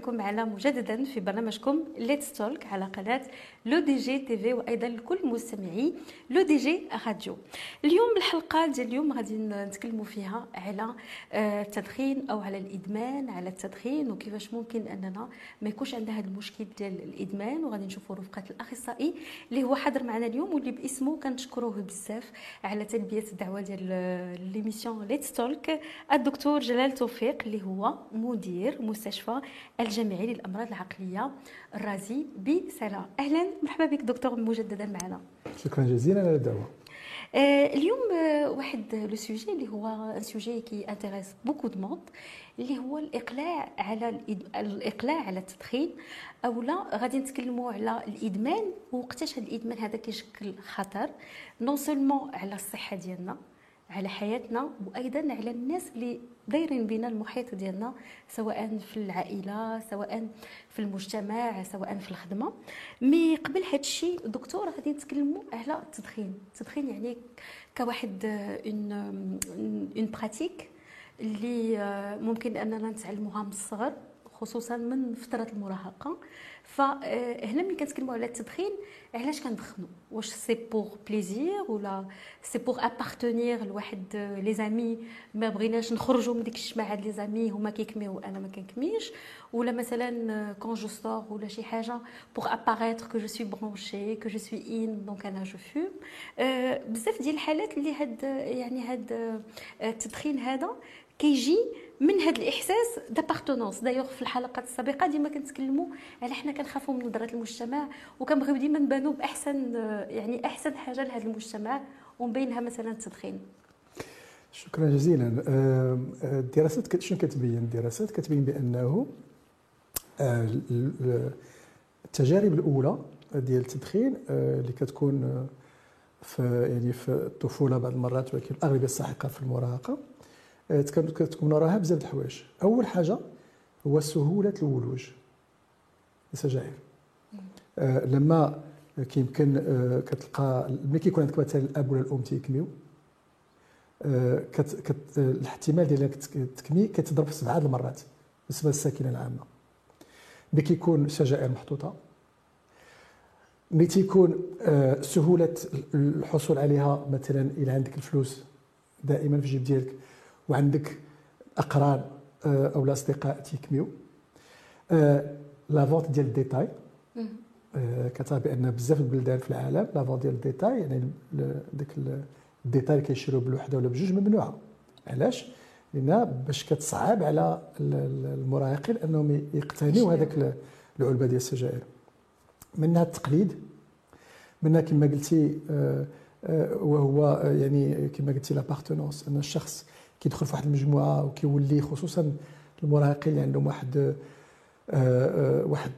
بكم معنا مجددا في برنامجكم Let's Talk على قناة Le Dégé TV وأيضا لكل مستمعي Le Dégé Radio. اليوم الحلقة ديال اليوم غادي نتكلموا فيها على آه، التدخين أو على الإدمان على التدخين وكيفاش ممكن أننا ما يكونش عندنا هذا المشكل ديال الإدمان. وغادي نشوفوا رفقة الأخصائي اللي هو حاضر معنا اليوم واللي باسمه كنشكروه بزاف على تلبية الدعوة ديال l'émission Let's Talk الدكتور جلال توفيق اللي هو مدير مستشفى الجامعي للأمراض العقلية الرازي بسلا أهلا مرحبا بك دكتور مجددا معنا. شكرا جزيلا على الدعوة. آه اليوم آه واحد le sujet اللي هو un sujet qui intéresse beaucoup de monde اللي هو الإقلاع على الإقلاع على التدخين أو لا غادي نتكلموا على الإدمان وقتاش هذا الإدمان هذا كيشكل خطر non seulement على الصحة ديالنا على حياتنا وأيضا على الناس اللي دايرين بنا المحيط ديالنا سواء في العائلة سواء في المجتمع سواء في الخدمة. mais قبل هذا الشيء دكتور غادي نتكلموا على التدخين. التدخين يعني كواحد une une pratique اللي ممكن أننا نتعلموها من الصغر خصوصا من فترة المراهقة. فهنا ملي كنتكلموا على التدخين علاش كندخنوا واش c'est pour plaisir ولا c'est pour appartenir لواحد les amis ما بغيناش نخرجوا من ديك الجماعه les amis هما كيكميو وأنا ما كنكميش. ولا مثلا quand je stresse ولا شي حاجة pour apparaître que je suis branché que je suis in donc أنا je fume بزاف ديال الحالات اللي هاد يعني هاد التدخين هذا كيجي من هذا الإحساس d'appartenance d'ailleurs في الحلقات السابقة ديما كنتكلموا على حنا كنخافوا من نظره المجتمع وكنبغيو ديما نبانوا بأحسن يعني أحسن حاجة لهذا المجتمع ومبينها مثلا التدخين. شكرا جزيلا. الدراسات شنو كتبين؟ الدراسات كتبين بأنه التجارب الأولى ديال التدخين اللي كتكون في يعني في الطفولة بعض المرات ولكن الأغلبية الساحقه في المراهقة. كتكون وراها بزاف د الحوايج. أول حاجة هو سهولة الولوج. السجائر آه لما كيمكن آه كتلقى ملي كيكون عندك مثلا الأب ولا الأم تيكميو آه كت كت الاحتمال ديالك تكمي كتضرب في سبعة المرات بالنسبة للساكنة العامة. ملي كيكون سجائر محطوطة ملي تيكون سهولة الحصول عليها مثلا إلى عندك الفلوس دائما في الجيب ديالك وعندك أقران أو الأصدقاء تيكميو. la vente ديال ال détail. كتعرف بأن بزاف البلدان في العالم la vente ديال ال détail. يعني داك ال détail اللي كيشريو بالوحده ولا بجوج ممنوعة. علاش؟ لأن باش كتصعب على المراهقين أنهم يقتنيوا هذاك العلبة ديال السجائر. منها التقليد منها كما قلتي وهو يعني كما قلتي لابارتونونس أن الشخص كيدخل في واحد المجموعة وكيولي خصوصا المراهقين اللي عندهم واحد آه واحد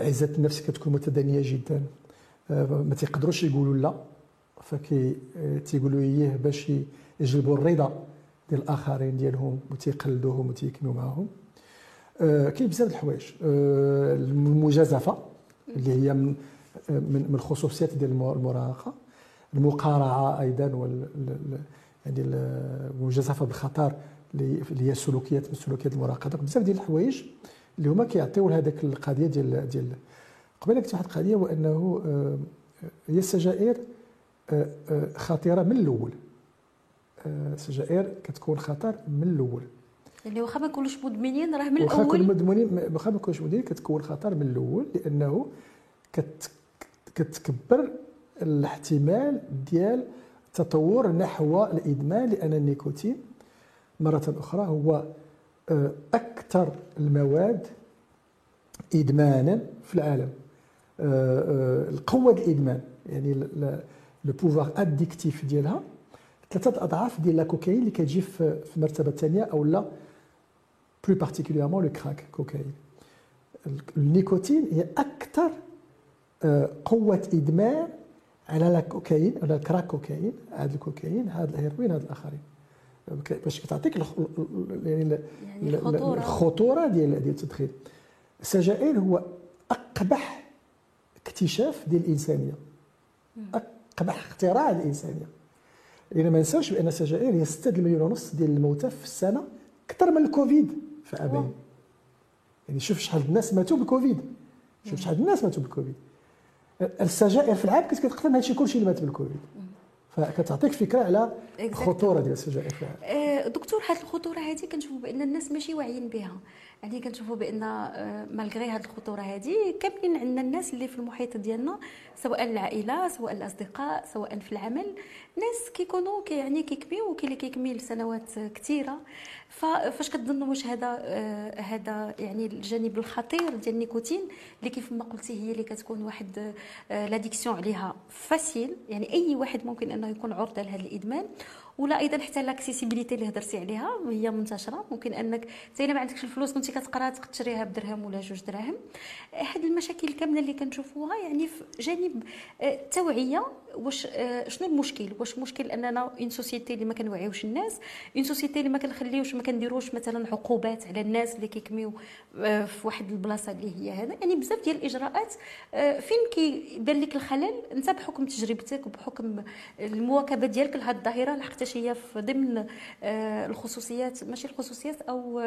عزه النفس كتكون متدنية جدا. آه ما تيقدروش يقولوا لا فكي تيقولوا اييه باش يجلبوا الرضا ديال الآخرين ديالهم وتيقلدوهم وتيكملوا معاهم. آه كاين بزاف د الحوايج. المجازفة اللي هي من من الخصوصيات ديال المراهقة. المقارعة أيضا وال يعني المجازفة بالخطر اللي هي السلوكيات من سلوكيات المراهقه بزاف ديال الحوايج اللي هما كيعطيو لهذاك القضية ديال ديال قبل كنت واحد القضية هو انه هي السجائر خطيرة من الأول. السجائر كتكون خطر من الأول. يعني واخا ما نكونوش مدمنين راه من الأول. واخا نكونوا مدمنين واخا ما نكونوش مدمنين كتكون خطر من الأول لأنه كت كتكبر الاحتمال ديال تطور نحو الإدمان لأن النيكوتين مرة أخرى هو أكثر المواد إدمانا في العالم. القوة الإدمان يعني le pouvoir addictif ديالها ثلاثة أضعاف ديال لا كوكايين اللي كتجي في المرتبه الثانية أو la plus particulièrement le crack cocaïne النيكوتين هي أكثر قوة إدمان على لا كوكايين على ال crack cocaïne هذا الكوكايين هذا الهيروين هذا الآخرين. باش كتعطيك يعني الخطورة. الخطورة ديال ديال التدخين. السجائر هو أقبح اكتشاف ديال الإنسانية. أقبح اختراع الإنسانية. لأن ما ننساوش بأن السجائر هي 6 مليون ونص ديال الموتى في السنة أكثر من الكوفيد في ابين يعني شوف شحال الناس ماتوا بالكوفيد شوف شحال الناس ماتوا بالكوفيد السجائر في العالم كنت كتقدم هادشي كلشي اللي مات بالكوفيد. فكتعطيك فكرة على الخطوره ديال السجائر في العالم آه، دكتور هذه الخطورة هذه كنشوفوا بأن الناس ماشي واعيين بها. يعني كنشوفوا بأن آه، malgré هذه الخطورة هذه كاملين عندنا الناس اللي في المحيط ديالنا سواء العائلة سواء الأصدقاء سواء في العمل ناس كيكونوا كي يعني كيكميو وكاين اللي كيكمل سنوات كثيرة. فاش كتظنوا واش هذا آه هذا يعني الجانب الخطير ديال النيكوتين اللي كيف ما قلتي هي اللي كتكون واحد آه l'addiction عليها facile يعني أي واحد ممكن أنه يكون عرضة لهذا الإدمان؟ ولا أيضا حتى l'accessibilité اللي هضرتي عليها هي منتشره. ممكن انك حتى ما عندكش الفلوس كنتي كتقرا تشريها بدرهم ولا جوج دراهم. هاد المشاكل كامله اللي كنشوفوها يعني في جانب التوعيه آه، واش آه، شنو المشكل؟ واش مشكل أننا en société اللي ما كنوعيوش الناس en société اللي ما كنخليوش ما كنديروش مثلا عقوبات على الناس اللي كيكميو آه، في واحد البلاصة اللي هي هذا. يعني بزاف ديال الإجراءات فين كيبان لك الخلل أنت بحكم تجربتك وبحكم المواكبة ديالك لهذه الظاهرة لحقت حتى هي في ضمن آه، الخصوصيات ماشي الخصوصيات أو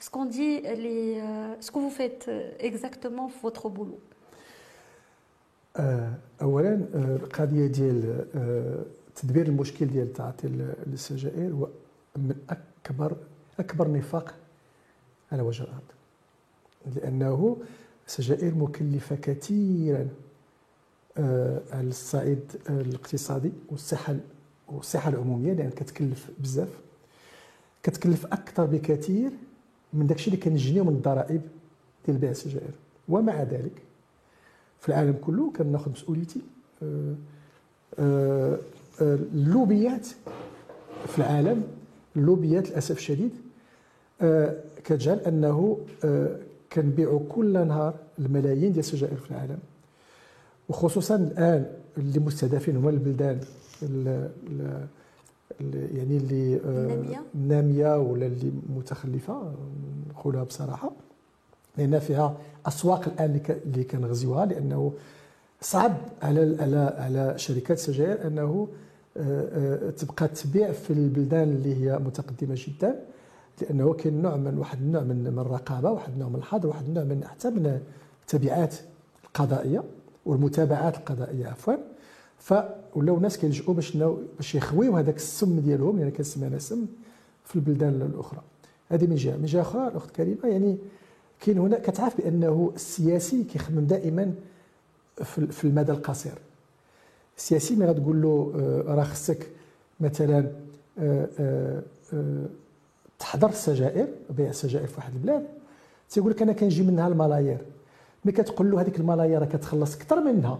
ce qu'on dit les ce que vous faites exactement في votre boulot اولا آه، القضية ديال آه، تدبير المشكل ديال تعاطي السجائر هو من أكبر أكبر نفاق على وجه الأرض. لأنه السجائر مكلفة كثيرا على الصعيد الاقتصادي والصحة والصحة العمومية لأن كتكلف بزاف. كتكلف أكثر بكثير من داكشي اللي كنجنيو من الضرائب ديال بيع السجائر. ومع ذلك في العالم كله كناخذ مسؤوليتي. آه، آه، آه، اللوبيات في العالم اللوبيات للأسف الشديد كتجعل أنه كنبيعوا كل نهار الملايين ديال السجائر في العالم. وخصوصا الآن اللي مستهدفين هما البلدان يعني اللي ناميه ولا اللي متخلفة نقولها بصراحة. لأن فيها أسواق الآن اللي كنغزيوها لأنه صعب على على على شركات السجائر أنه آه، آه، تبقى تبيع في البلدان اللي هي متقدمة جدا لأنه كاين نوع من واحد النوع من من الرقابة واحد النوع من الحظر واحد النوع من حتى من التبعات القضائية والمتابعات القضائية عفوا. فولاو الناس كيلجؤوا باش باش يخويو هذاك السم ديالهم اللي يعني كنسمي أنا سم في البلدان الأخرى. هذه من جهة. من جهة أخرى الأخت كريمة يعني كاين هنا كتعرف بأنه السياسي كيخدم دائما في المدى القصير. السياسي ملي غتقول له آه، راه خصك مثلا آه، آه، تحضر السجائر بيع السجائر في واحد البلاد تيقول لك أنا كنجي منها الملايير. ملي كتقول له هذيك الملايير كتخلص أكثر منها.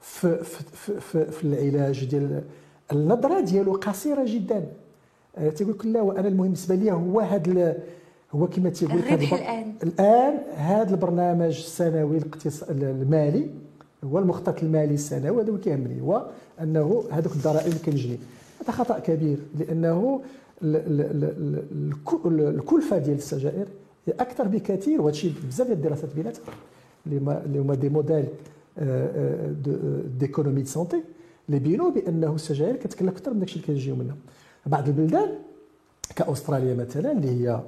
في, في, في, في العلاج ديال النظرة ديالو قصيرة جدا. تيقول لك لا وأنا المهم بالنسبة لي هو هذا هو كما تيقول لك الآن. الآن هذا البرنامج السنوي المالي هو المخطط المالي السنوي هذا هو كيهمني هو أنه هذوك الضرائب اللي كنجني. هذا خطأ كبير لأنه الكلفة ديال السجائر هي أكثر بكثير وهذا الشيء بزاف ديال الدراسات بيناتها اللي هما des modèles d'économie de santé اللي بينوا بأنه السجائر كتكلف أكثر من داكشي اللي كيجيو منها بعض البلدان كأستراليا مثلا اللي هي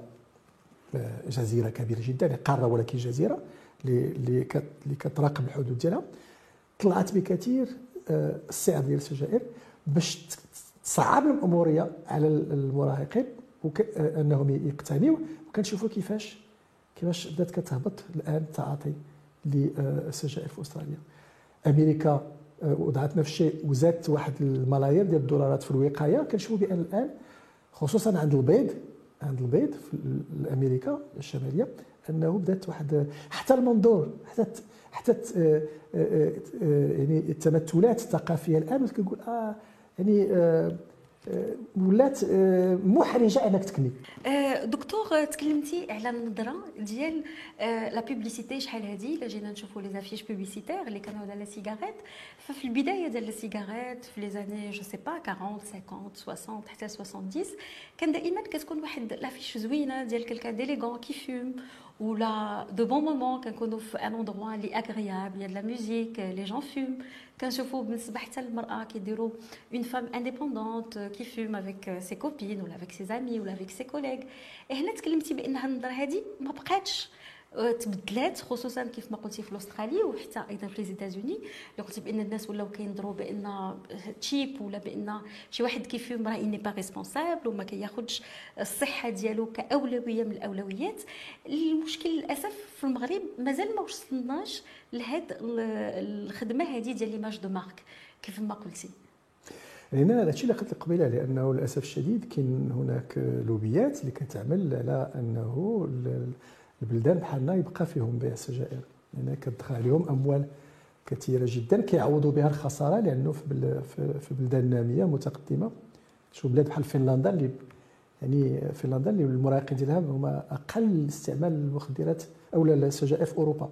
جزيرة كبيرة جدا قارة ولكن جزيرة اللي كتراقب الحدود ديالها. طلعت بكثير السعر ديال السجائر باش تصعب الأمورية على المراهقين أنهم يقتنيوا وكنشوفوا كيفاش كيفاش بدات كتهبط الآن التعاطي للسجائر في أستراليا. أمريكا آه، وضعت نفس الشيء وزادت واحد الملايير ديال الدولارات في الوقاية. كنشوفوا بأن الآن خصوصا عند البيض عند البيض في أمريكا الشمالية أنه بدأت واحد حتى المنظور حتى حتى آه، آه، يعني التمثلات الثقافية. الآن كنقول آه يعني ولات آه، محرجة أنك تكني آه، دكتور تكلمتي على النظره ديال آه، la publicité شحال هذه إلا جينا نشوفوا les affiches publicitaires اللي كانوا على la cigarette ففي البداية ديال ال cigarette في les années je sais pas 40 50 60 حتى 70 كان دائما كتكون واحد l'affiche زوينة ديال quelqu'un d'élégant qui fume ولا de bons moments كنكونوا في un endroit اللي agréable y a la musique les gens fument كنشوفوا بالنسبة حتى للمراه كيديروا une femme indépendante qui fume avec ses copines ولا avec ses amis ولا avec ses collègues هنا تكلمتي بان هاد النظره هذه ما بقاتش تبدلات خصوصا كيف ما قلتي في استراليا وحتى أيضا في les États-Unis اللي قلتي بأن الناس ولاو كينظروا بأن تشيب ولا بأن شي واحد كي fume راه il n'est pas responsable وما كياخذش الصحة ديالو كأولوية من الأولويات. المشكل للأسف في المغرب مازال ما وصلناش لهاد الخدمة هذه ديال ليماج دو مارك كيف ما قلتي. هنا هادشي اللي قلت لك قبيلة لأنه للأسف الشديد كاين هناك لوبيات اللي كتعمل على أنه البلدان بحالنا يبقى فيهم بيع السجائر. لأن يعني كتدخل عليهم أموال كثيرة جدا كيعوضوا بها الخسارة لأنه في في بلدان نامية متقدمة. شوف بلاد بحال فنلندا اللي يعني فنلندا اللي المراهقين ديالها هما أقل استعمال المخدرات أو السجائر في أوروبا.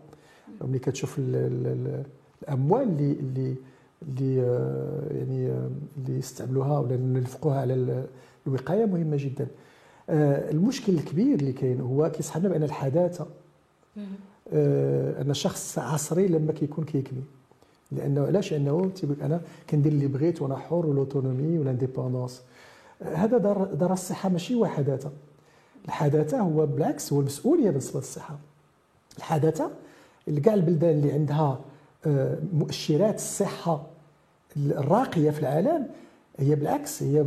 ملي كتشوف الأموال اللي اللي اللي آه، يعني آه، اللي يستعملوها ولا ننفقوها على الوقاية مهمة جدا. المشكل الكبير اللي كاين هو كيصحابنا بأن الحداثة آه، أن الشخص عصري لما كيكون كيكمي لأنه علاش؟ انه تيقول أنا كندير اللي بغيت وأنا حر وال autonomie وال indépendance آه، هذا ضار ضار الصحة ماشي هو حداثة. الحداثة هو بالعكس هو المسؤولية بالنسبة للصحة. الحداثة كاع البلدان اللي عندها مؤشرات الصحه الراقية في العالم هي بالعكس هي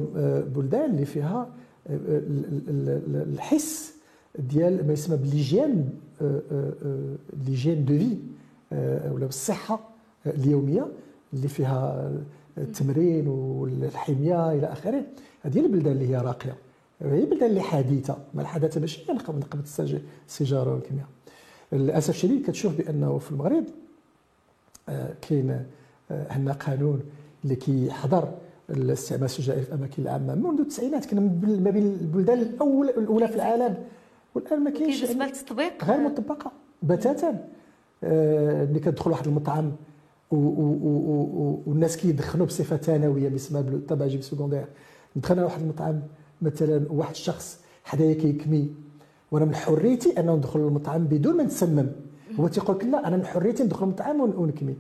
بلدان اللي فيها الحس ديال ما يسمى ب l'hygiène ليجين دو في ولا بالصحة اليومية اللي فيها التمرين والحمية إلى آخره. هذه البلدان اللي هي راقية. هي البلدان اللي حديثه ما الحداثه ماشي هي نقبل نقبل السيجاره والكيمياء للأسف الشديد كتشوف بأنه في المغرب كاين عندنا قانون اللي كيحضر الاستعمال السجائر في الأماكن العامة. منذ التسعينات كنا ما بين البلدان الأول الأولى في العالم. والآن ما كاينش بالنسبة للتطبيق غير مطبقة بتاتا. آه، ملي كتدخل واحد المطعم والناس كيدخنوا بصفة ثانوية باسمها بالطباجي سكوندير دخلنا واحد المطعم مثلا واحد الشخص حدايا كيكمي. وأنا من حريتي أنه ندخل للمطعم بدون ما نتسمم. هو تيقول لك لا أنا من حريتي ندخل للمطعم ونكمي.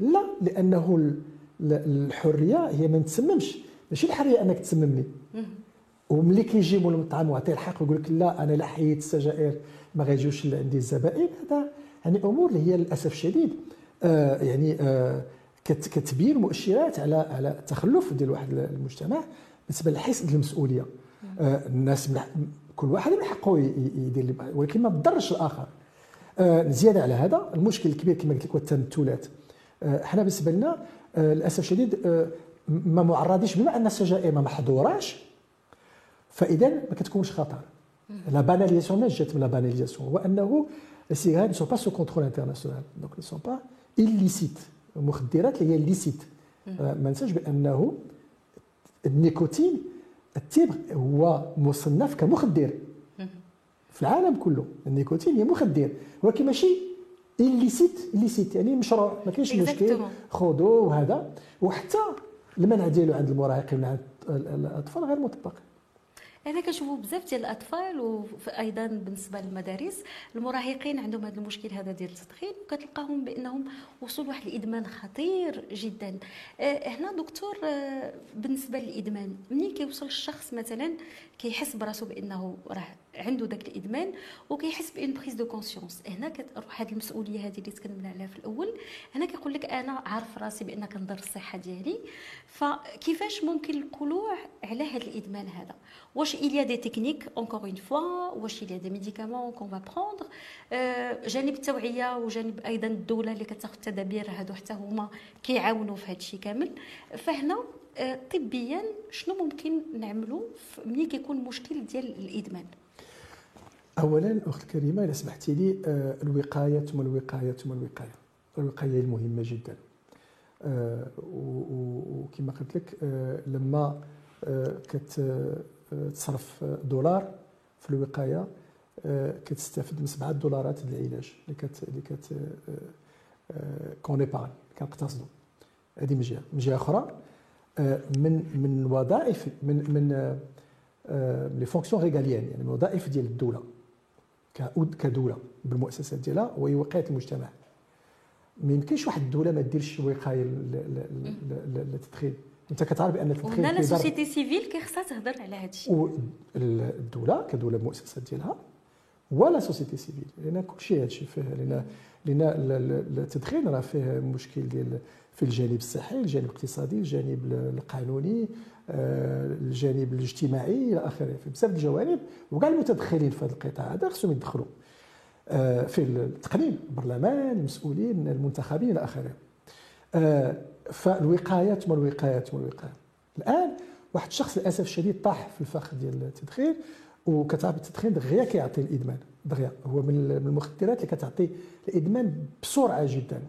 لا لأنه الحرية هي ما نتسممش. ماشي الحرية أنك تسممني. وملي كيجيبوا المطعم وعطيه الحق ويقول لك لا أنا لا حيت السجائر ما غيجيوش عندي الزبائن. هذا يعني أمور اللي هي للأسف الشديد آه يعني آه كتبين مؤشرات على على التخلف ديال واحد المجتمع بالنسبة للحس ديال المسؤوليه آه الناس كل واحد من حقه يدير ولكن ما تضرش الآخر. آه زيادة على هذا المشكل الكبير كما قلت لك هو التمثلات. آه، حنا بالنسبة لنا للأسف الشديد آه، ما معرضيش بما أن السجائر ما محظوراش فاذا ما كتكونش خطر. la banalisation ما جات من la banalisation هو انه les cigares sont pas sous contrôle international donc sont pas illicites المخدرات اللي هي illicites ما ننساش بأنه النيكوتين التبغ هو مصنف كمخدر. في العالم كله النيكوتين هي مخدر. ولكن ماشي إليسيت إليسيت يعني مشروع ما كاينش مشكل. خذوه وهذا. وحتى المنع ديالو عند المراهقين وعند الأطفال غير مطبق. أنا كنشوفوا بزاف ديال الأطفال وأيضا بالنسبة للمدارس المراهقين عندهم هذا المشكل هذا ديال التدخين وكتلقاهم بأنهم وصلوا لواحد الإدمان خطير جدا. آه، هنا دكتور آه، بالنسبة للإدمان ملي كيوصل الشخص مثلا كيحس براسو بأنه راه عنده داك الإدمان وكيحس بأن prise de conscience هنا كتروح هذه المسؤولية هذه اللي تكلمنا عليها في الأول. هنا كيقول لك أنا عارف راسي بأن كنضر الصحة ديالي. فكيفاش ممكن القلوع على هذا الإدمان هذا؟ واش il des techniques encore une fois واش il y a des médicaments prendre جانب التوعية وجانب أيضا الدولة اللي كتاخذ التدابير هادو حتى هما كيعاونوا في هذا الشيء كامل. فهنا طبيا شنو ممكن نعملوا ملي كيكون مشكل ديال الإدمان؟ اولا أخت الكريمة إذا سمحتي لي آه، الوقاية ثم الوقاية ثم الوقاية. الوقاية مهمه جدا. آه، وكما قلت لك آه، لما كتصرف دولار في الوقاية كتستافد من 7 دولارات للعلاج اللي كت اللي كت qu'on épargne كنقتصدوا هذه من جهة. من جهة أخرى من من وظائف من من les fonctions régaliennes يعني الوظائف ديال الدولة. كدولة بالمؤسسات ديالها وهي وقايه المجتمع. ما يمكنش واحد الدولة ما ديرش وقاية للتدخين. أنت كتعرف بأن التدخين وهنا لا سوسيتي civile كيخصها تهضر على هذا الشيء. والدولة كدولة بمؤسسات ديالها و la société civile. لأن كلشي هذا الشيء فيه لأن لأن التدخين راه فيه مشكل ديال في الجانب الصحي الجانب الاقتصادي الجانب القانوني آه، الجانب الاجتماعي إلى آخره. في بزاف الجوانب وكاع المتدخلين في هذا القطاع هذا خصهم يدخلوا آه، في التقنين البرلمان المسؤولين المنتخبين إلى آخره. آه، فالوقايه ثم الوقايه ثم الوقاية؟ الآن واحد الشخص للأسف الشديد طاح في الفخ ديال التدخين وكتعرف التدخين دغيا كيعطي الإدمان دغيا. هو من المخدرات اللي كتعطي الإدمان بسرعة جدا.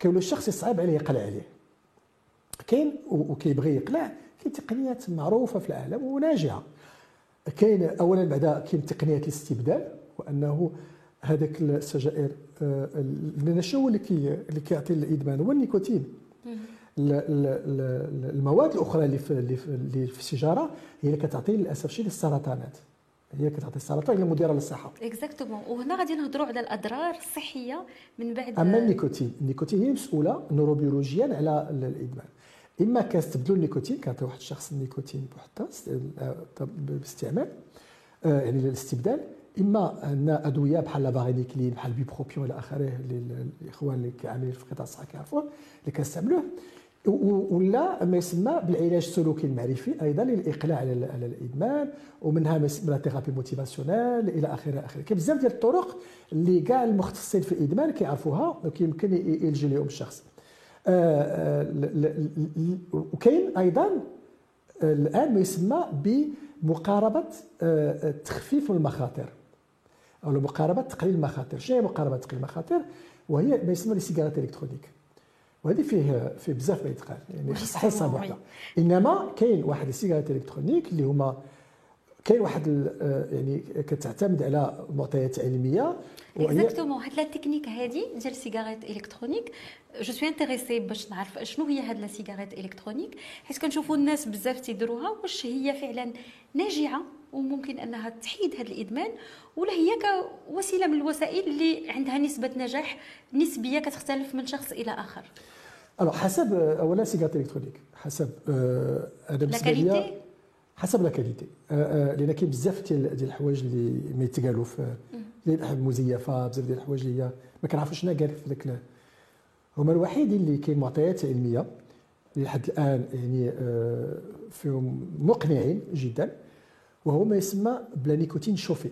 كيولي الشخص يصعب عليه يقلع عليه. كاين وكيبغي يقلع كاين تقنيات معروفة في العالم وناجعه كاين اولا بعدا كاين تقنيات الاستبدال وأنه هذاك السجائر آه، شنو هو اللي كي اللي كيعطي الإدمان؟ هو النيكوتين. المواد الأخرى اللي في اللي في السيجارة هي اللي كتعطي للأسف الشديد السرطانات هي كتعطي السرطان هي مضرة للصحة. exactement وهنا غادي نهضروا على الأضرار الصحية من بعد أما النيكوتين. النيكوتين هي مسؤولة neurobiologiquement على الإدمان. إما كنستبدلوا النيكوتين كنعطي واحد الشخص النيكوتين بوحدها باستعمال آه، يعني الاستبدال إما أن أدوية بحال la varénicline بحال bupropion إلى آخره الاخوان اللي كيعاملين في قطاع الصحة كيعرفوه اللي كنستعملوه ولا ما يسمى بالعلاج السلوكي المعرفي أيضا للإقلاع على الإدمان ومنها ما يسمى la thérapie motivationnelle إلى اخره اخره كاين بزاف ديال الطرق اللي كاع المختصين في الإدمان كيعرفوها وكيمكن يلجي لهم الشخص. آه، آه، وكاين أيضا الآن ما يسمى بمقاربة آه، تخفيف المخاطر. أو مقاربة تقليل المخاطر. شنو هي مقاربة تقليل المخاطر؟ وهي ما يسمى ال cigarettes électroniques وهذه فيه فيه بزاف ما يتقال يعني حصه واحدة إنما كاين واحد ال cigarettes électroniques اللي هما كاين واحد يعني كتعتمد على معطيات علمية exactement هاد la technique هادي ديال ال cigarettes électroniques je suis intéressée باش نعرف شنو هي هاد la cigarette électronique حيت كنشوفوا الناس بزاف تيديروها واش هي فعلا ناجعة وممكن أنها تحيد هذا الإدمان ولا هي كوسيلة من الوسائل اللي عندها نسبة نجاح نسبية كتختلف من شخص إلى آخر. alors حسب أو la cigarette électronique حسب آه هذا بالنسبة لي حسب la qualité آه آه لأن كاين بزاف ديال الحوايج اللي ما يتقالوا في المزيفه بزاف ديال الحوايج اللي هي ما كنعرفوش شنو قال في ذاك هما الوحيدين اللي كاين معطيات علمية لحد الآن يعني آه فيهم مقنعين جدا. وهو ما يسمى ب la nicotine chauffée.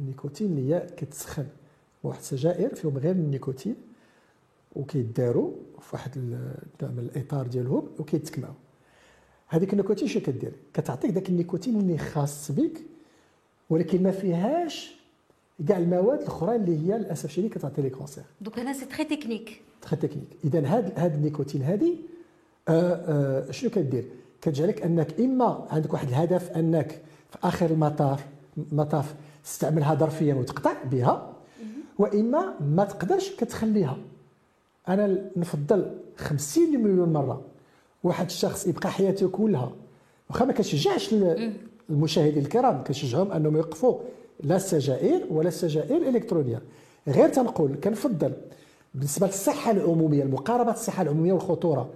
النيكوتين اللي هي كتسخن. واحد السجائر فيهم غير النيكوتين وكيداروا في واحد من الإطار ديالهم وكيتكمعوا هذيك النيكوتين شنو كدير؟ كتعطيك داك النيكوتين اللي خاص بك ولكن ما فيهاش كاع المواد الأخرى اللي هي للأسف الشديد كتعطي les cancers دوك هنا c'est très technique très technique اذا هاد هاد النيكوتين هذه آه آه شنو كدير؟ كتجعلك أنك إما عندك واحد الهدف أنك في آخر المطاف مطاف تستعملها ظرفيا وتقطع بها وإما ما تقدرش كتخليها. أنا نفضل 50 مليون مرة واحد الشخص يبقى حياته كلها. واخا ما كنشجعش المشاهدين الكرام كنشجعهم أنهم يوقفوا لا السجائر ولا السجائر الإلكترونية. غير تنقول كنفضل بالنسبة للصحة العمومية المقاربة الصحه العمومية والخطورة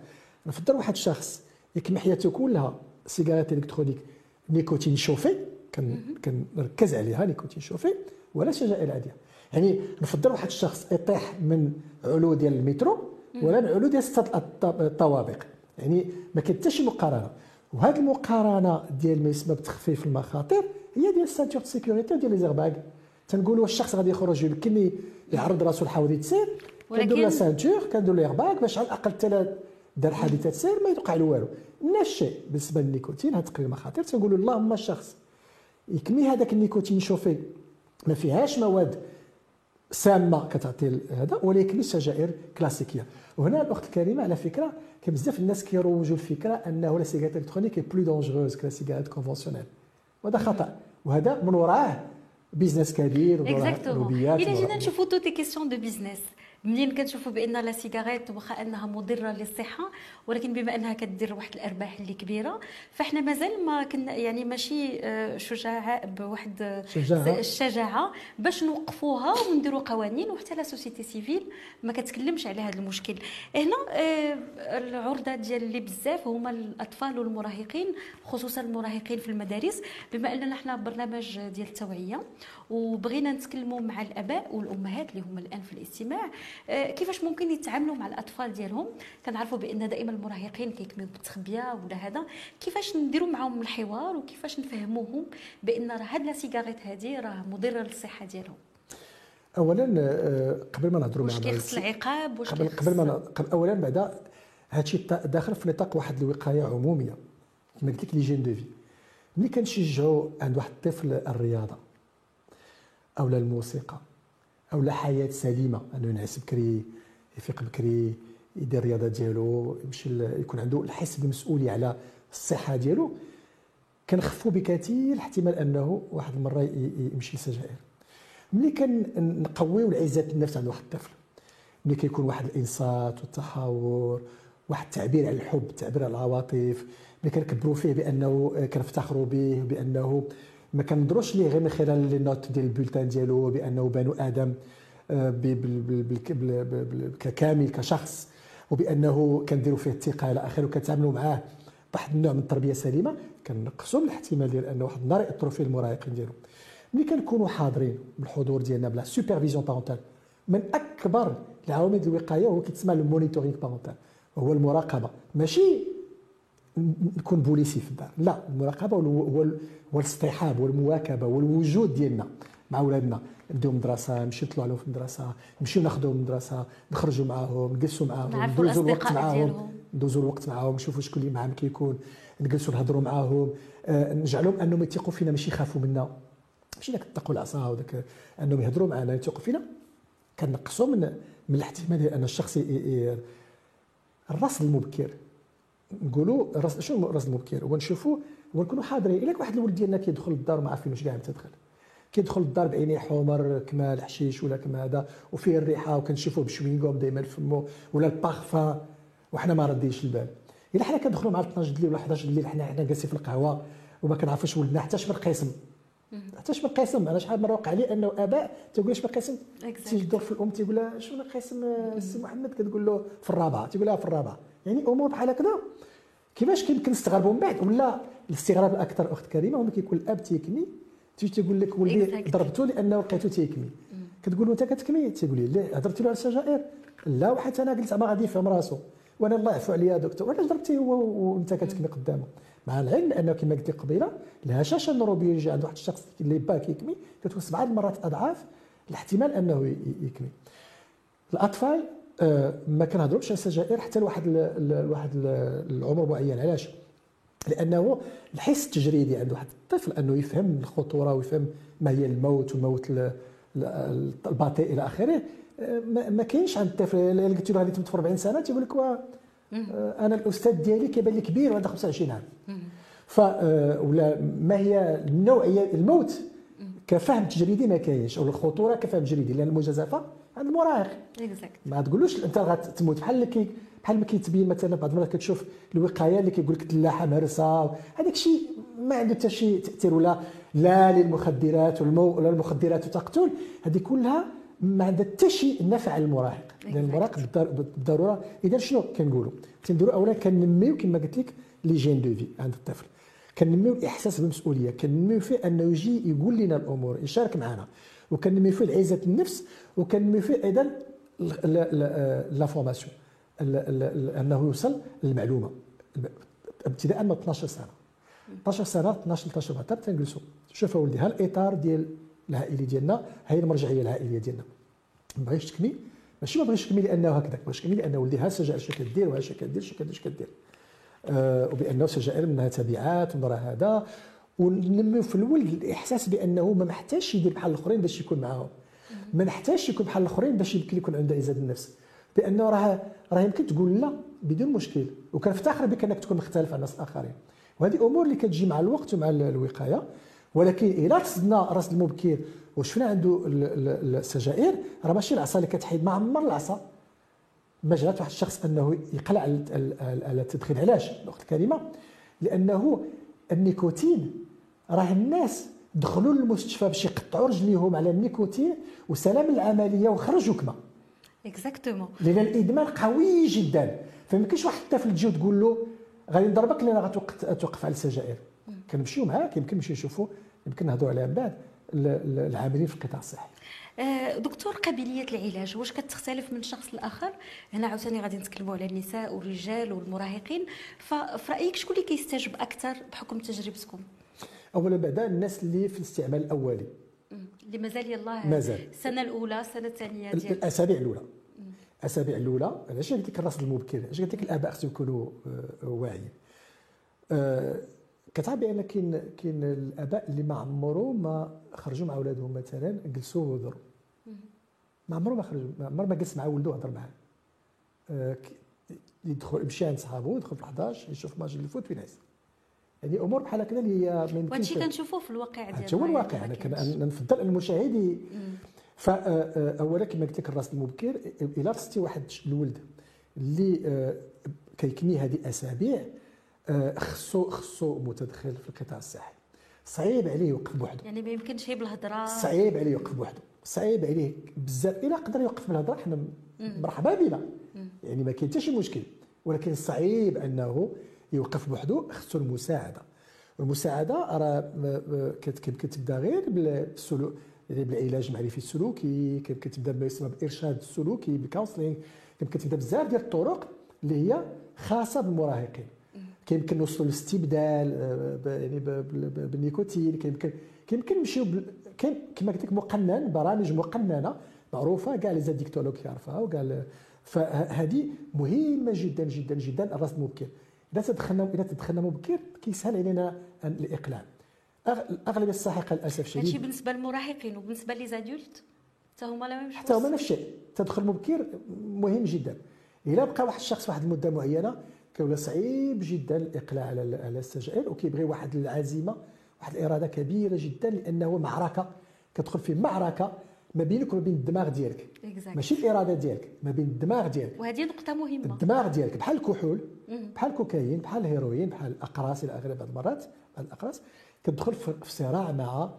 نفضل واحد الشخص يكمل حياته كلها cigarette électronique. nicotine chauffée كنركز عليها nicotine chauffée ولا سجائر عاديه يعني نفضل واحد الشخص يطيح من علو ديال un mètre ولا من علو ديال ست الطوابق. يعني ما كاين حتى شي مقارنة. وهذه المقارنة ديال ما يسمى بتخفيف المخاطر هي ديال ال ceinture sécurité ديال les airbags تنقولوا الشخص غادي يخرج يمكن يعرض راسو لحوادث سير كندير la ceinture كندير له باش على الأقل حتى دار حادثة سير ما يوقع له والو. نفس الشيء بالنسبة للنيكوتين هاد تقليل المخاطر تنقولوا اللهم الشخص. يكمي هذاك ال nicotine chauffée ما فيهاش مواد سامة كتعطي هذا ولكن السجائر كلاسيكية. وهنا الأخت الكريمة على فكرة كاين بزاف الناس كيروجوا الفكرة أنه la cigarette électronique plus dangereuse que la cigarette conventionnelle وهذا خطأ. وهذا من وراه business كبير ووراه لوبيات الا جينا نشوفوا tout est question de business منين كنشوفوا بأن la cigarette واخا أنها مضرة للصحة ولكن بما أنها كدير واحد الأرباح اللي كبيرة فإحنا مازال ما كنا يعني ماشي آه، شجاع بواحد شجاعة. الشجاعه باش نوقفوها ونديروا قوانين وحتى la société civile ما كتكلمش على هذا المشكل هنا آه، العرضة ديال اللي بزاف هما الأطفال والمراهقين خصوصا المراهقين في المدارس بما أننا حنا برنامج ديال التوعية وبغينا نتكلموا مع الآباء والأمهات اللي هما الآن في الاستماع كيفاش ممكن يتعاملوا مع الأطفال ديالهم؟ كنعرفوا بأن دائما المراهقين كيكميو بالتخبية ولا هذا. كيفاش نديروا معاهم الحوار وكيفاش نفهموهم بأن راه هاد لا سيجاريت هذه راه مضرة للصحة ديالهم؟ اولا آه، قبل ما نهضروا مع واش كيخص العقاب؟ واش قبل قبل ما قبل اولا بعدا هادشي داخل في نطاق واحد الوقاية عمومية كما قلت لك l'hygiène de vie. ملي كنشجعوا عند واحد الطفل الرياضة أو لا الموسيقى أو لا حياة سليمة. انه ينعس بكري يفيق بكري يدير الرياضة ديالو يمشي يكون عنده الحس بالمسؤوليه على الصحة ديالو. كنخفوا بكثير الاحتمال أنه واحد المرة يمشي للسجائر ملي كنقويو العزة النفس عند واحد الطفل ملي كيكون واحد الإنصات والتحاور واحد التعبير على الحب التعبير على العواطف ملي كنكبروا فيه بأنه كنفتخروا به بأنه ما كنضروش ليه غير من خلال لي نوت ديال البولتان ديالو بانه بنو آدم آه، ككامل كشخص وبأنه كنديروا فيه الثقه إلى اخره وكنتعاملوا معاه بواحد النوع من التربية السليمه كنقصوا من الاحتمال ديال ان واحد النهار ياثروا فيه المراهقين ديالو. ملي كنكونوا حاضرين بالحضور ديالنا ب la supervision parentale من أكبر العوامل الوقاية هو كيتسمى ال monitoring parental هو المراقبة. ماشي نكون بوليسي في الدار. لا المراقبة هو هو هو الاصطحاب والمواكبة والوجود ديالنا مع ولادنا نديو مدرسه نمشيو نطلعوا عليهم في المدرسة نمشيو ناخذوهم من المدرسة نخرجوا معاهم نجلسوا معاهم ندوزوا الوقت معاهم. ندوزوا الوقت معاهم نشوفوا شكون اللي معاهم كيكون نجلسوا نهضروا معاهم. آه، نجعلهم أنهم يثقوا فينا ماشي يخافوا منا. ماشي داك الطق والعصا وداك أنهم يهضروا معنا يثقوا فينا. كنقصوا من من الاحتمال أن الشخص الرصد المبكر. نقولوا الرصد شنو الرصد المبكر؟ هو نشوفوا هو نكونوا حاضرين. إلا واحد الولد ديالنا كيدخل للدار وما عارفين واش كاع متى دخل كيدخل للدار بعينيه حمر كما الحشيش ولا كما هذا وفيه الريحة وكنشوفوه بشوينغوم دائما في فمو ولا البارفان وحنا ما رديش البال. إلا حنا كندخلوا مع 12 الليل ولا 11 الليل حنا حنا جالسين في القهوة وما كنعرفوش ولدنا حتى من قسم حتى من قسم أنا شحال مرة وقع لي أنه آباء تيقول قسم Exactly. تيجي الدور في الأم تيقول لها شنو قسم السي محمد؟ كتقول له في الرابعة تيقول لها في الرابعة. يعني أمور بحال هكذا. كيفاش كيمكن نستغربوا من بعد؟ ولا الاستغراب الاكثر أخت كريمة هو ملي كيكون الأب تيكني. تيجي تيقول لك ولدي. ضربته لأنه لقيته تيكني. كتقول له أنت كتكمي تيقول لي لا هضرتي له على السجائر لا وحتى أنا قلت ما غادي يفهم راسو. وأنا الله يعفو عليا دكتور. علاش ضربتيه هو وأنت كتكمي قدامه؟ مع العلم انه كما قلت قبيله الهشاشه النوروبيولوجيه عند واحد الشخص اللي با كيكمي كتكون سبعة المرات أضعاف الاحتمال أنه يكمي. الأطفال آه، ما كنهضروش على السجائر حتى لواحد لواحد ال- العمر معين. علاش؟ لأنه الحس التجريدي عند واحد الطفل أنه يفهم الخطورة ويفهم ما هي الموت والموت ال- ال- البطيء إلى آخره. آه، ما كاينش عند الطفل. قلت له في 40 سنة تيقول لك أنا الأستاذ ديالي كيبان لي كبير وعنده 25 عام. ف آه، ولا ما هي النوعيه الموت؟ كفهم تجريدي ما كاينش أو الخطورة كفهم تجريدي لأن المجازفة عند المراهق ما تقولوش أنت غتموت بحال اللي كي بحال ما كيتبين مثلا بعض المرات كتشوف الوقاية اللي كيقول لك تلاحه مهرسه هذاك الشيء ما عنده حتى شي تأثير ولا لا للمخدرات ولا المخدرات تقتل. هذه كلها ما عندها حتى شي نفع على المراهق لأن المراهق بالضر- بالضرورة إذا شنو كنقولوا؟ تنديروا أولا كنميو كما قلت لك l'hygiène de vie عند الطفل. كنميو الاحساس بالمسؤولية. كنميو فيه أنه يجي يقول لنا الأمور يشارك معنا. وكنميو فيه العزه النفس وكنميو فيه أيضا la formation. أنه يوصل للمعلومه ابتداء من 12 سنة. 12 سنة 12 13 14 تنجلسوا شوف اولدي ها الاطار ديال العائلي ديالنا هي المرجعية العائليه ديالنا. ما بغيتش تكمي ماشي ما بغيتش تكمي لأنه هكذاك بغيتش تكمي لأن ولدي ها السجائر اش كدير وها اش كدير اش كدير اش كدير آه، وبأنه السجائر منها تبعات ومن وراء هذا. وننميو في الولد الإحساس بأنه ما محتاجش يدير بحال الآخرين باش يكون معاهم. ما نحتاجش يكون بحال الآخرين باش يمكن يكون عنده عزه النفس. بأنه راه راه يمكن تقول لا بدون مشكل. وكنفتخر بك انك تكون مختلف عن الناس الآخرين. وهذه أمور اللي كتجي مع الوقت ومع ال- الوقاية. ولكن إلى رصدنا رصد مبكر وشفنا عنده السجائر راه ماشي العصا اللي كتحيد ما عمر العصا. ما جرات واحد الشخص أنه يقلع على التدخين. علاش؟ وقت الكلمة لأنه النيكوتين راه الناس دخلوا للمستشفى باش يقطعوا رجليهم على النيكوتين وسلام العملية وخرجوا كما اكزاكتومون لأن الإدمان قوي جدا. فما يمكنش واحد الطفل تجي وتقول له غادي نضربك لأن غتوقف على السجائر. كنمشيو معاك يمكن نمشي نشوفوا يمكن نهضروا عليها من بعد. العاملين في القطاع الصحي. آه، دكتور قابلية العلاج واش كتختلف من شخص لآخر؟ هنا عاوتاني غادي نتكلموا على النساء والرجال والمراهقين. ففي رأيك شكون اللي كيستجب أكثر بحكم تجربتكم؟ اولا بعدا الناس اللي في الاستعمال الأولي. اللي مازال يلاه مازال. السنة الأولى السنة الثانية ديال الأسابيع الأولى. الأسابيع الأولى. علاش قلت لك الرصد المبكر علاش قلت لك الآباء خصهم يكونوا آه، واعيين. أه كتعرف بان كاين كاين الآباء اللي ما عمرو ما خرجوا مع أولادهم مثلا جلسوا وهضروا. ما عمرو ما خرج ما عمرو ما جلس مع ولده وهضر معاه. أه يدخل يمشي عند صحابه يدخل في 11 يشوف ماتش اللي يفوت وينعس. يعني أمور بحال هكذا اللي هي ما يمكنش وهادشي كنشوفوه في الواقع ديالنا هو الواقع. أنا نفضل المشاهد فاولا كما قلت لك الراس المبكر إلى رصتي واحد الولد اللي آه، كيكني هذه اسابيع آه، خصو خصو متدخل في القطاع الصحي. صعيب عليه يوقف بوحده يعني ما يمكنش هي بالهضره صعيب عليه يوقف بوحده صعيب عليه بزاف. إلا قدر يوقف بالهضره حنا مرحبا بنا يعني ما كاين حتى شي مشكل. ولكن صعيب أنه يوقف بوحده خصو المساعدة. المساعدة راه كتبدا غير بالسلوك يعني بالعلاج المعرفي السلوكي. كتبدا بما يسمى بالارشاد السلوكي بال counseling كتبدا بزاف ديال الطرق اللي هي خاصة بالمراهقين. كيمكن نوصلوا للاستبدال آه، يعني بالنيكوتين كيمكن كيمكن نمشيو كاين كما قلت لك مقنن برامج مقننة معروفة كاع لي زاديكتولوج كيعرفها وكاع فهذه مهمة جدا جدا جدا الرصد المبكر إذا تدخلنا إذا تدخلنا مبكر كيسهل علينا الاقلاع اغلبيه الساحقة للأسف الشديد هادشي بالنسبة للمراهقين وبالنسبة لي زادولت حتى هما لا حتى هما نفس الشيء تدخل مبكر مهم جدا. إلا بقى واحد الشخص واحد المدة معينة كيولى صعيب جدا الإقلاع على على السجائر وكيبغي واحد العزيمه واحد الإرادة كبيرة جدا لأنه معركة كتدخل في معركة ما بينك وما بين الدماغ ديالك. ماشي الإرادة ديالك ما بين الدماغ ديالك. وهذه نقطة مهمة. الدماغ ديالك بحال الكحول بحال الكوكايين بحال الهيروين بحال الأقراص إلى آخره بعض المرات بعض الأقراص كتدخل في صراع مع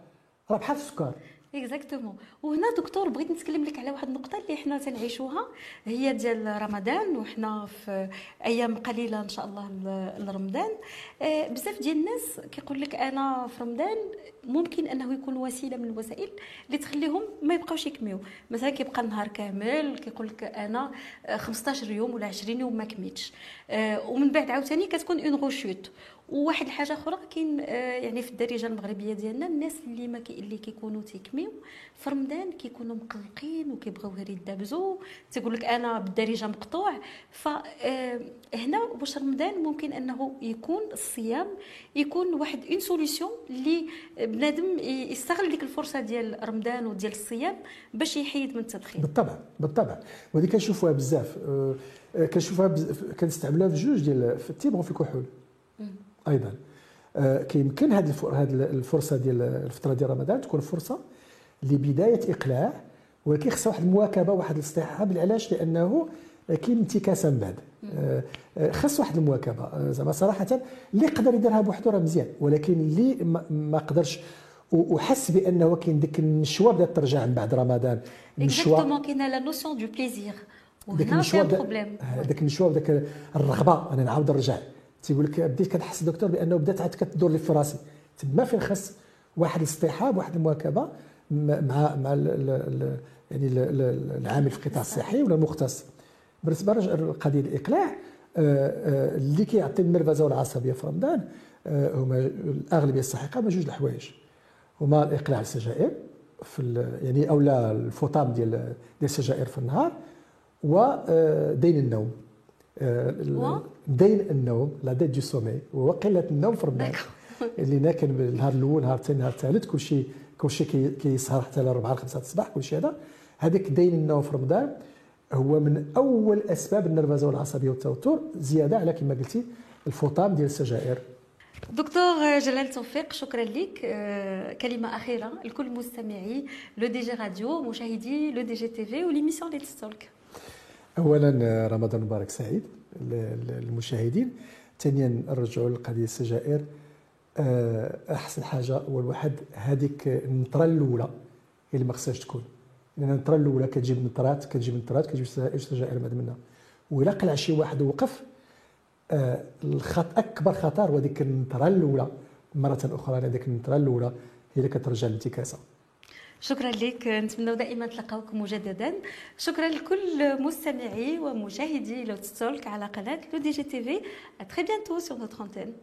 راه بحال السكر. exactement وهنا دكتور بغيت نتكلم لك على واحد النقطة اللي حنا تنعيشوها. هي ديال رمضان وحنا في أيام قليلة إن شاء الله لرمضان. آه، بزاف ديال الناس كيقول لك أنا في رمضان ممكن أنه يكون وسيلة من الوسائل اللي تخليهم ما يبقاوش يكميو. مثلا كيبقى النهار كامل كيقول لك أنا 15 يوم ولا 20 يوم ما كميتش. آه، ومن بعد عاوتاني كتكون une rechute وواحد الحاجة أخرى كاين آه، يعني في الدارجة المغربية ديالنا الناس اللي ما كي اللي كيكونوا تيكميو في رمضان كيكونوا مقلقين وكيبغيو غير يدابزوا تيقول لك أنا بالدارجة مقطوع. فهنا آه، واش رمضان ممكن أنه يكون الصيام يكون واحد une solution اللي بنادم يستغل ديك الفرصة ديال رمضان وديال الصيام باش يحيد من التدخين. بالطبع بالطبع. وهذه كنشوفوها بزاف. آه، كنشوفها كنستعملوها في جوج ديال في ال tabac وفي الكحول أيضا. آه، كيمكن هذه الفرصة ديال الفترة ديال رمضان تكون فرصة لبداية إقلاع ولكن خصها واحد المواكبة واحد الاصطحاب علاش؟ لأنه كاين انتكاسة من بعد. آه، آه، خص واحد المواكبة. زعما صراحة اللي يقدر يديرها بوحده راه مزيان. ولكن اللي ما قدرش وحس بأنه كاين ديك النشوة بدات ترجع من بعد رمضان. النشوة كاينة la notion de plaisir ديك النشوة ديك النشوة وداك الرغبة أنا نعاود نرجع. تيقول لك بديت كنحس دكتور بأنه بدأت عاد كتدور لي في راسي. تما فين خص واحد الاصطحاب واحد المواكبة مع مع يعني العامل في القطاع الصحي ولا المختص. بالنسبة لقضيه الإقلاع آه، آه، اللي كيعطي النرفزه والعصبية في رمضان آه، هما الأغلبية السحيقه هما جوج الحوايج. هما الإقلاع السجائر في يعني اولا الفطام ديال ديال السجائر في النهار ودين النوم. دين النوم la dette de sommeil وهو قله النوم في رمضان اللي كان النهار الأول النهار الثاني النهار الثالث كل شيء كل شيء كيسهر حتى ل 4 5 الصباح كل شيء هذا. هذاك دين النوم في رمضان هو من أول أسباب النرفزة والعصبية والتوتر زيادة على كما قلتي الفطام ديال السجائر. دكتور جلال توفيق شكرا لك. آه، كلمة أخيرة. لكل مستمعي L'ODJ Radio مشاهدي L'ODJ TV و l'émission Let's Talk. اولا رمضان مبارك سعيد. للمشاهدين ثانيا نرجعوا لقضيه السجائر آه، أحسن حاجة هو الواحد هذيك النطرة الأولى اللي ما خصهاش تكون. لأن النطرة الأولى كتجيب نطرات كتجيب نطرات كتجيب سجائر بعد منها. وإلا قلع شي واحد ووقف آه، الخط أكبر خطر هو ديك النطرة الأولى. مرة أخرى هذيك النطرة الأولى هي اللي كترجع للانتكاسه شكرا لك. نتمنى دائما تلقاوكم مجددا. شكرا لكل مستمعي ومشاهدي Let's Talk على قناة L'ODJ TV. très bientôt sur notre antenne